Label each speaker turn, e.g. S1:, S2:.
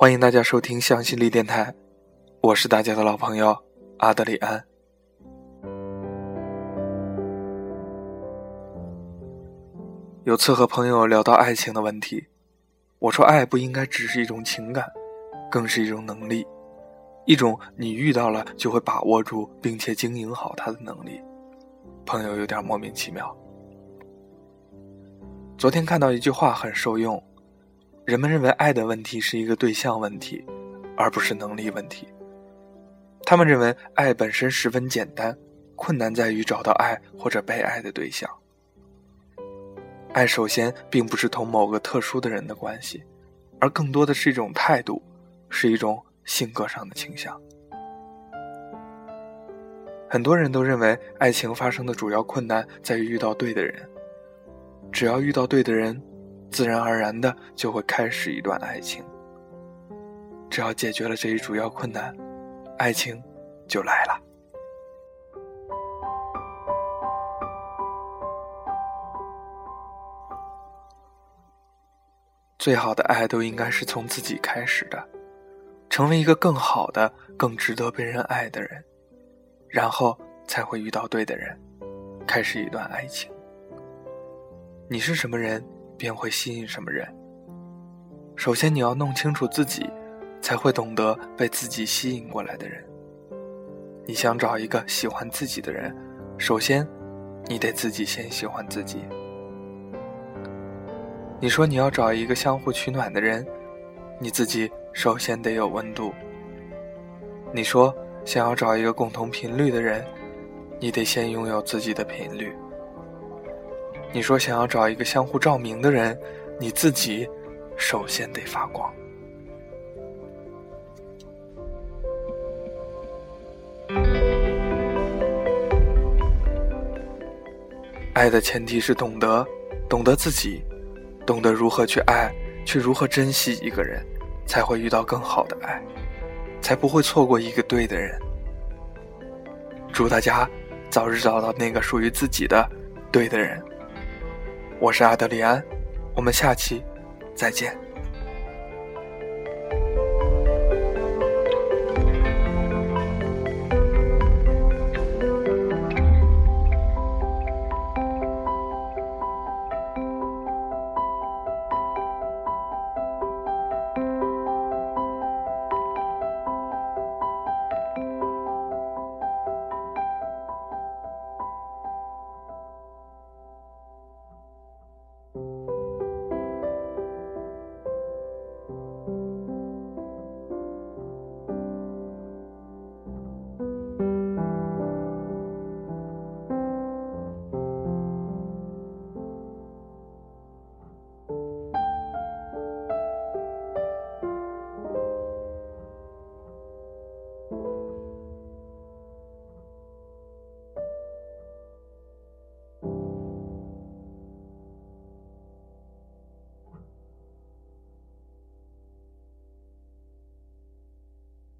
S1: 欢迎大家收听向心力电台，我是大家的老朋友阿德里安。有次和朋友聊到爱情的问题，我说爱不应该只是一种情感，更是一种能力，一种你遇到了就会把握住并且经营好它的能力。朋友有点莫名其妙。昨天看到一句话很受用。人们认为爱的问题是一个对象问题，而不是能力问题。他们认为爱本身十分简单，困难在于找到爱或者被爱的对象。爱首先并不是同某个特殊的人的关系，而更多的是一种态度，是一种性格上的倾向。很多人都认为爱情发生的主要困难在于遇到对的人，只要遇到对的人。自然而然的就会开始一段爱情。只要解决了这一主要困难，爱情就来了。最好的爱都应该是从自己开始的，成为一个更好的、更值得被人爱的人，然后才会遇到对的人，开始一段爱情。你是什么人？便会吸引什么人。首先，你要弄清楚自己，才会懂得被自己吸引过来的人。你想找一个喜欢自己的人，首先，你得自己先喜欢自己。你说你要找一个相互取暖的人，你自己首先得有温度。你说想要找一个共同频率的人，你得先拥有自己的频率。你说想要找一个相互照明的人，你自己首先得发光。爱的前提是懂得，懂得自己，懂得如何去爱，去如何珍惜一个人，才会遇到更好的爱，才不会错过一个对的人。祝大家早日找到那个属于自己的对的人。我是阿德里安，我们下期再见。